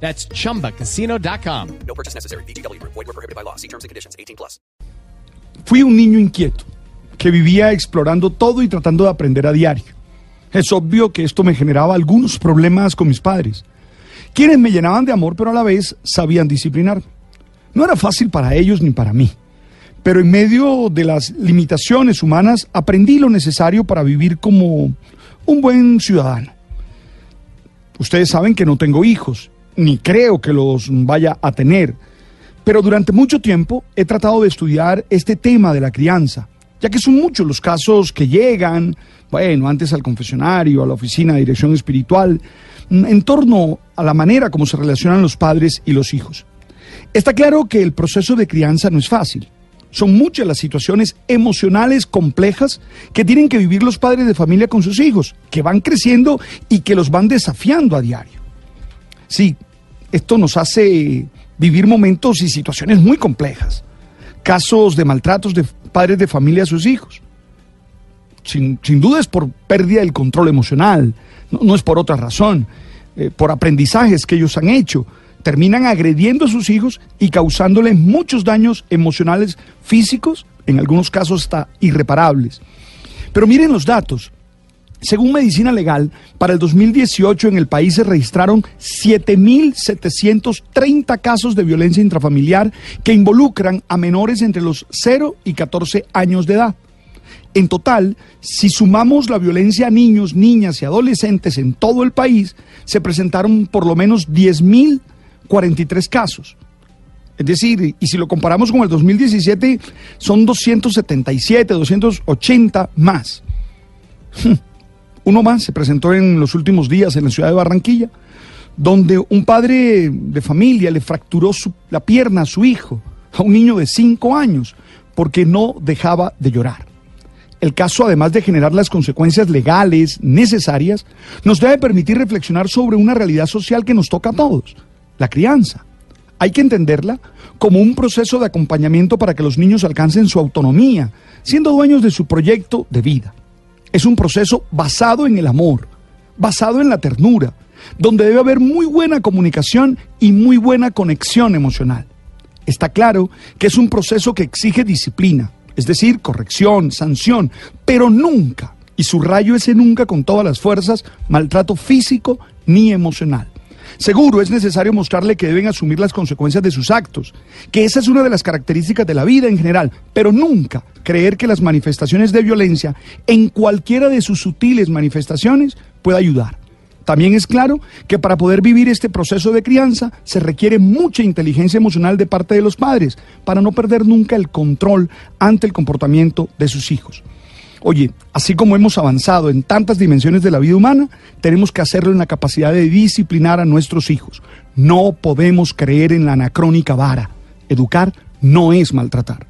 That's chumbacasino.com. No purchase necessary. BGW. Void were prohibited by law. See terms and conditions. 18 plus. Fui un niño inquieto, que vivía explorando todo y tratando de aprender a diario. Es obvio que esto me generaba algunos problemas con mis padres, quienes me llenaban de amor, pero a la vez sabían disciplinar. No era fácil para ellos ni para mí, pero en medio de las limitaciones humanas aprendí lo necesario para vivir como un buen ciudadano. Ustedes saben que no tengo hijos, ni creo que los vaya a tener, pero durante mucho tiempo he tratado de estudiar este tema de la crianza, ya que son muchos los casos que llegan, bueno, antes al confesionario, a la oficina de dirección espiritual, en torno a la manera como se relacionan los padres y los hijos. Está claro que el proceso de crianza no es fácil. Son muchas las situaciones emocionales complejas que tienen que vivir los padres de familia con sus hijos, que van creciendo y que los van desafiando a diario. Sí, esto nos hace vivir momentos y situaciones muy complejas. Casos de maltratos de padres de familia a sus hijos. Sin, sin duda es por pérdida del control emocional, no, es por otra razón, eh, por aprendizajes que ellos han hecho. Terminan agrediendo a sus hijos y causándoles muchos daños emocionales, físicos, en algunos casos hasta irreparables. Pero miren los datos. Según Medicina Legal, para el 2018 en el país se registraron 7.730 casos de violencia intrafamiliar que involucran a menores entre los 0 y 14 años de edad. En total, si sumamos la violencia a niños, niñas y adolescentes en todo el país, se presentaron por lo menos 10.043 casos. Es decir, y si lo comparamos con el 2017, son 277, 280 más. Uno más se presentó en los últimos días en la ciudad de Barranquilla, donde un padre de familia le fracturó la pierna a su hijo, a un niño de 5 años, porque no dejaba de llorar. El caso, además de generar las consecuencias legales necesarias, nos debe permitir reflexionar sobre una realidad social que nos toca a todos, la crianza. Hay que entenderla como un proceso de acompañamiento para que los niños alcancen su autonomía, siendo dueños de su proyecto de vida. Es un proceso basado en el amor, basado en la ternura, donde debe haber muy buena comunicación y muy buena conexión emocional. Está claro que es un proceso que exige disciplina, es decir, corrección, sanción, pero nunca, y subrayo ese nunca con todas las fuerzas, maltrato físico ni emocional. Seguro es necesario mostrarle que deben asumir las consecuencias de sus actos, que esa es una de las características de la vida en general, pero nunca creer que las manifestaciones de violencia, en cualquiera de sus sutiles manifestaciones, pueda ayudar. También es claro que para poder vivir este proceso de crianza se requiere mucha inteligencia emocional de parte de los padres para no perder nunca el control ante el comportamiento de sus hijos. Oye, así como hemos avanzado en tantas dimensiones de la vida humana, tenemos que hacerlo en la capacidad de disciplinar a nuestros hijos. No podemos creer en la anacrónica vara. Educar no es maltratar.